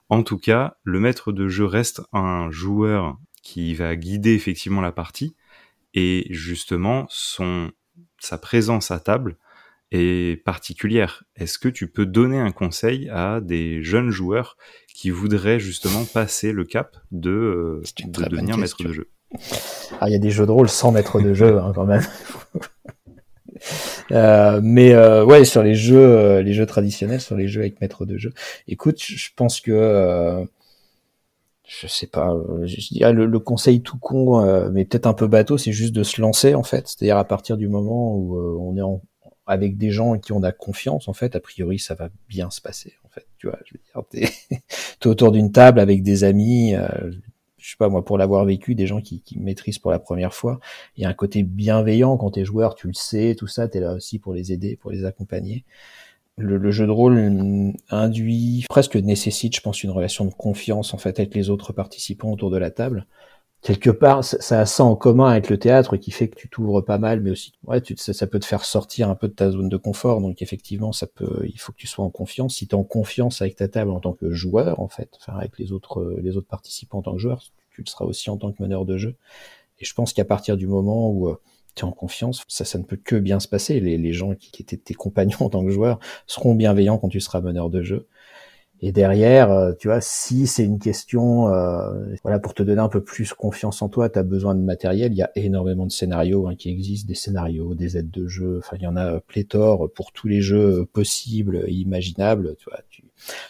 Speaker 1: En tout cas, le maître de jeu reste un joueur qui va guider effectivement la partie, et justement son sa présence à table est particulière. Est-ce que tu peux donner un conseil à des jeunes joueurs qui voudraient justement passer le cap de, euh, devenir maître de jeu?
Speaker 2: Ah, il y a des jeux de rôle sans maître de jeu hein, quand même. euh, mais euh, ouais, sur les jeux, euh, les jeux traditionnels, sur les jeux avec maître de jeu. Écoute, je pense que euh, je sais pas, je dirais le, le conseil tout con, mais peut-être un peu bateau, c'est juste de se lancer en fait. C'est-à-dire à partir du moment où on est en, avec des gens qui ont de la confiance, en fait, a priori, ça va bien se passer. En fait, tu vois, je veux dire, t'es autour d'une table avec des amis. Je sais pas moi, pour l'avoir vécu, des gens qui, qui, maîtrisent pour la première fois. Il y a un côté bienveillant quand t'es joueur, tu le sais, tout ça, t'es là aussi pour les aider, pour les accompagner. Le, le, jeu de rôle induit, presque nécessite, je pense, une relation de confiance en fait avec les autres participants autour de la table quelque part, ça, a ça en commun avec le théâtre qui fait que tu t'ouvres pas mal, mais aussi, ouais, tu, ça, ça, peut te faire sortir un peu de ta zone de confort. Donc effectivement, ça peut, il faut que tu sois en confiance. Si tu es en confiance avec ta table en tant que joueur, en fait, enfin avec les autres, les autres participants en tant que joueur, tu le seras aussi en tant que meneur de jeu. Et je pense qu'à partir du moment où euh, tu es en confiance, ça, ça ne peut que bien se passer. Les, les gens qui, étaient tes compagnons en tant que joueur seront bienveillants quand tu seras meneur de jeu. Et derrière, euh, tu vois, si c'est une question, euh, voilà, pour te donner un peu plus confiance en toi, tu as besoin de matériel. Il y a énormément de scénarios hein, qui existent, des scénarios, des aides de jeu. Enfin, il y en a pléthore pour tous les jeux possibles, et imaginables. Tu vois,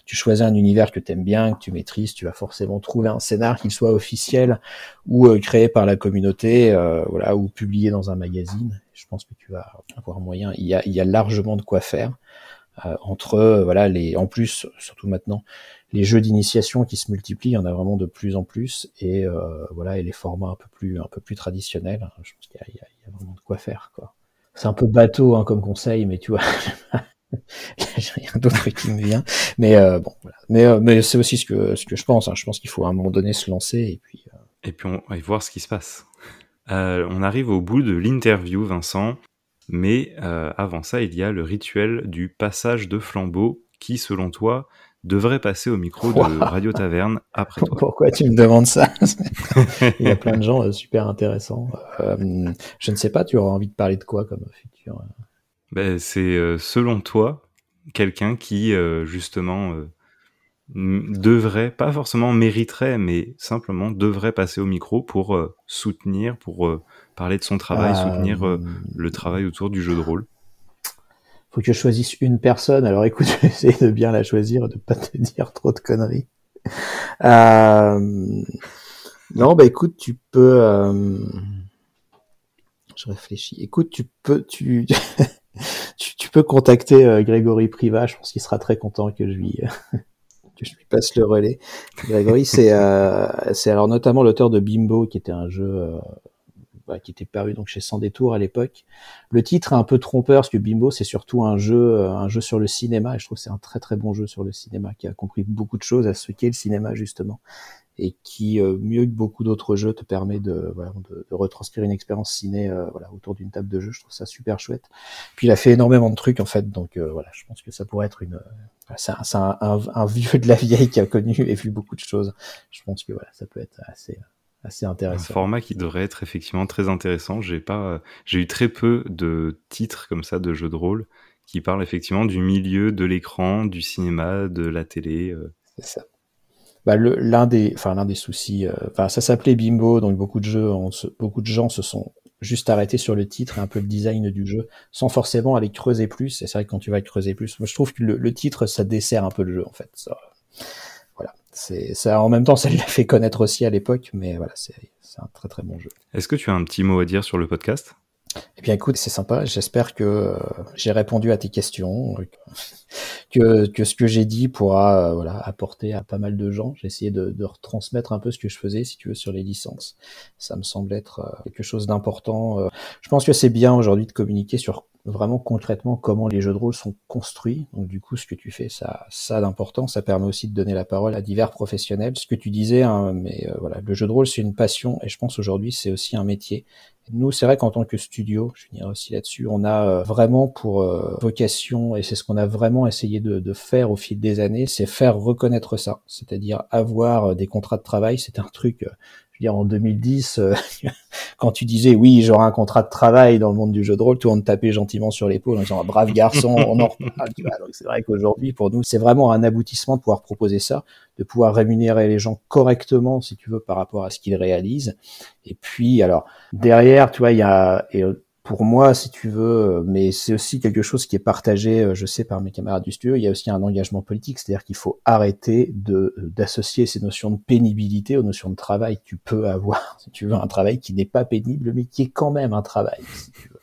Speaker 2: tu choisis un univers que tu aimes bien, que tu maîtrises, tu vas forcément trouver un scénar qu'il soit officiel ou euh, créé par la communauté, voilà, ou publié dans un magazine. Je pense que tu vas avoir moyen. Il y a, il y a largement de quoi faire. Euh, entre euh, voilà les en plus surtout maintenant les jeux d'initiation qui se multiplient, il y en a vraiment de plus en plus et euh, voilà et les formats un peu plus un peu plus traditionnels, je pense qu'il y, y, a vraiment de quoi faire quoi. C'est un peu bateau hein, comme conseil, mais tu vois, j'ai rien d'autre qui me vient. Mais bon, voilà. Mais mais c'est aussi ce que ce que je pense. Hein. Je pense qu'il faut à un moment donné se lancer et puis
Speaker 1: Et puis on va voir ce qui se passe. Euh, on arrive au bout de l'interview, Vincent, mais euh, avant ça, il y a le rituel du passage de flambeau qui, selon toi, devrait passer au micro de Radio Taverne après toi.
Speaker 2: Pourquoi tu me demandes ça? Il y a plein de gens euh, super intéressants. je ne sais pas, tu auras envie de parler de quoi comme futur
Speaker 1: ben, C'est selon toi quelqu'un qui, justement, devrait, pas forcément mériterait, mais simplement devrait passer au micro pour euh, soutenir, pour euh, parler de son travail, euh, soutenir le travail autour du jeu de rôle?
Speaker 2: Faut que je choisisse une personne. Alors écoute, je vais essayer de bien la choisir, de pas te dire trop de conneries. Non, bah écoute, tu peux. Je réfléchis. Écoute, tu peux, tu, tu, peux contacter Grégory Privat. Je pense qu'il sera très content que je lui je lui passe le relais. Grégory, c'est euh, c'est alors notamment l'auteur de Bimbo, qui était un jeu euh, bah, qui était paru donc chez Sans Détour à l'époque. Le titre est un peu trompeur parce que Bimbo c'est surtout un jeu euh, un jeu sur le cinéma et je trouve que c'est un très très bon jeu sur le cinéma qui a compris beaucoup de choses à ce qu'est le cinéma justement et qui, euh, mieux que beaucoup d'autres jeux, te permet de, voilà, de, de retranscrire une expérience ciné euh, voilà, autour d'une table de jeu. Je trouve ça super chouette. Puis il a fait énormément de trucs en fait, donc euh, voilà, je pense que ça pourrait être une, c'est un, un, un, vieux de la vieille qui a connu et vu beaucoup de choses. Je pense que voilà, ça peut être assez assez intéressant.
Speaker 1: Un format qui devrait être effectivement très intéressant. J'ai pas, j'ai eu très peu de titres comme ça de jeux de rôle qui parlent effectivement du milieu de l'écran, du cinéma, de la télé.
Speaker 2: C'est ça bah, l'un des, enfin l'un des soucis, euh, enfin ça s'appelait Bimbo, donc beaucoup de jeux, beaucoup de gens se sont juste arrêtés sur le titre et un peu le design du jeu, sans forcément aller creuser plus. Et c'est vrai que quand tu vas creuser plus, je trouve que le, titre ça dessert un peu le jeu en fait. Voilà, c'est ça. En même temps, ça l'a fait connaître aussi à l'époque, mais voilà, c'est un très très bon jeu.
Speaker 1: Est-ce que tu as un petit mot à dire sur le podcast?
Speaker 2: Eh bien, écoute, c'est sympa. J'espère que euh, j'ai répondu à tes questions, que, que ce que j'ai dit pourra euh, voilà, apporter à pas mal de gens. J'ai essayé de, retransmettre un peu ce que je faisais, si tu veux, sur les licences. Ça me semble être euh, quelque chose d'important. Je pense que c'est bien aujourd'hui de communiquer sur vraiment concrètement comment les jeux de rôle sont construits. Donc du coup, ce que tu fais, ça, ça d'important. Ça permet aussi de donner la parole à divers professionnels. Ce que tu disais, hein, mais voilà, le jeu de rôle c'est une passion et je pense aujourd'hui c'est aussi un métier. Nous, c'est vrai qu'en tant que studio, je finirai aussi là-dessus, on a euh, vraiment pour euh, vocation, et c'est ce qu'on a vraiment essayé de, faire au fil des années, c'est faire reconnaître ça. C'est-à-dire avoir euh, des contrats de travail, c'est un truc en 2010, euh, quand tu disais oui, j'aurai un contrat de travail dans le monde du jeu de rôle, tout le monde tapait gentiment sur l'épaule en disant brave garçon, on en reparle. c'est vrai qu'aujourd'hui, pour nous, c'est vraiment un aboutissement de pouvoir proposer ça, de pouvoir rémunérer les gens correctement, si tu veux, par rapport à ce qu'ils réalisent. Et puis, alors derrière, tu vois, il y a pour moi, si tu veux, mais c'est aussi quelque chose qui est partagé, euh, je sais, par mes camarades du studio. Il y a aussi un engagement politique, c'est-à-dire qu'il faut arrêter de d'associer ces notions de pénibilité aux notions de travail. Tu peux avoir, si tu veux, un travail qui n'est pas pénible, mais qui est quand même un travail. Si tu veux.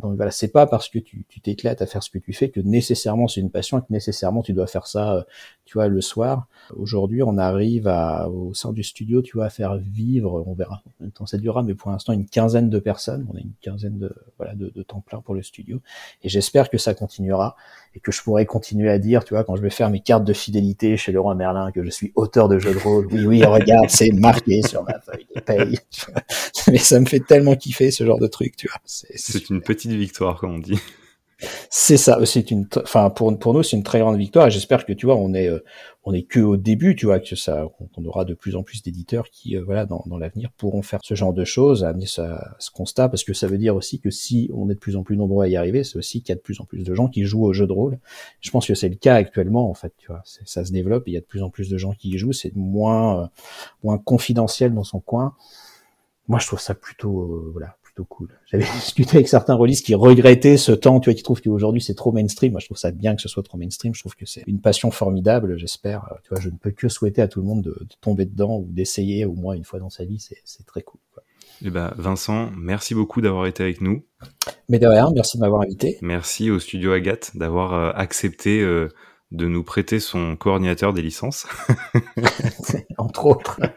Speaker 2: Donc voilà, c'est pas parce que tu t'éclates à faire ce que tu fais que nécessairement c'est une passion et que nécessairement tu dois faire ça, euh, tu vois, le soir. Aujourd'hui, on arrive à, au sein du studio, tu vois, à faire vivre, on verra combien de temps ça durera, mais pour l'instant une quinzaine de personnes, on a une quinzaine de, voilà, de, de temps plein pour le studio. Et j'espère que ça continuera et que je pourrai continuer à dire, tu vois, quand je vais faire mes cartes de fidélité chez Leroy Merlin, que je suis auteur de jeux de rôle. Oui, oui, regarde, c'est marqué sur ma feuille de paye. Mais ça me fait tellement kiffer ce genre de truc, tu vois.
Speaker 1: C'est une petite victoire, comme on dit.
Speaker 2: C'est ça, c'est une, enfin pour pour nous c'est une très grande victoire. J'espère que tu vois on est euh, on est que au début, tu vois que ça on aura de plus en plus d'éditeurs qui euh, voilà dans, l'avenir pourront faire ce genre de choses, amener ça, ce constat parce que ça veut dire aussi que si on est de plus en plus nombreux à y arriver, c'est aussi qu'il y a de plus en plus de gens qui jouent au jeu de rôle. Je pense que c'est le cas actuellement en fait, tu vois, ça se développe, il y a de plus en plus de gens qui y jouent, c'est moins euh, moins confidentiel dans son coin. Moi je trouve ça plutôt voilà cool. J'avais discuté avec certains releases qui regrettaient ce temps, tu vois, qui trouvent qu'aujourd'hui c'est trop mainstream. Moi, je trouve ça bien que ce soit trop mainstream. Je trouve que c'est une passion formidable. J'espère, euh, tu vois, je ne peux que souhaiter à tout le monde de, tomber dedans ou d'essayer au moins une fois dans sa vie. C'est très cool. Quoi.
Speaker 1: Eh ben, Vincent, merci beaucoup d'avoir été avec nous.
Speaker 2: Mais de rien, merci de m'avoir invité.
Speaker 1: Merci au studio Agathe d'avoir euh, accepté euh, de nous prêter son coordinateur des licences.
Speaker 2: Entre autres.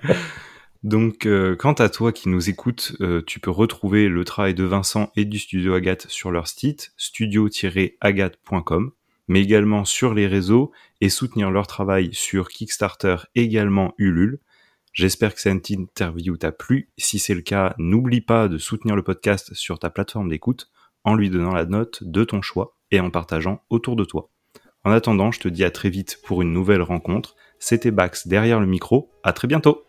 Speaker 1: Donc, euh, quant à toi qui nous écoutes, euh, tu peux retrouver le travail de Vincent et du studio Agathe sur leur site studio-agathe.com, mais également sur les réseaux et soutenir leur travail sur Kickstarter, également Ulule. J'espère que cette interview t'a plu. Si c'est le cas, n'oublie pas de soutenir le podcast sur ta plateforme d'écoute en lui donnant la note de ton choix et en partageant autour de toi. En attendant, je te dis à très vite pour une nouvelle rencontre. C'était Bax derrière le micro. À très bientôt!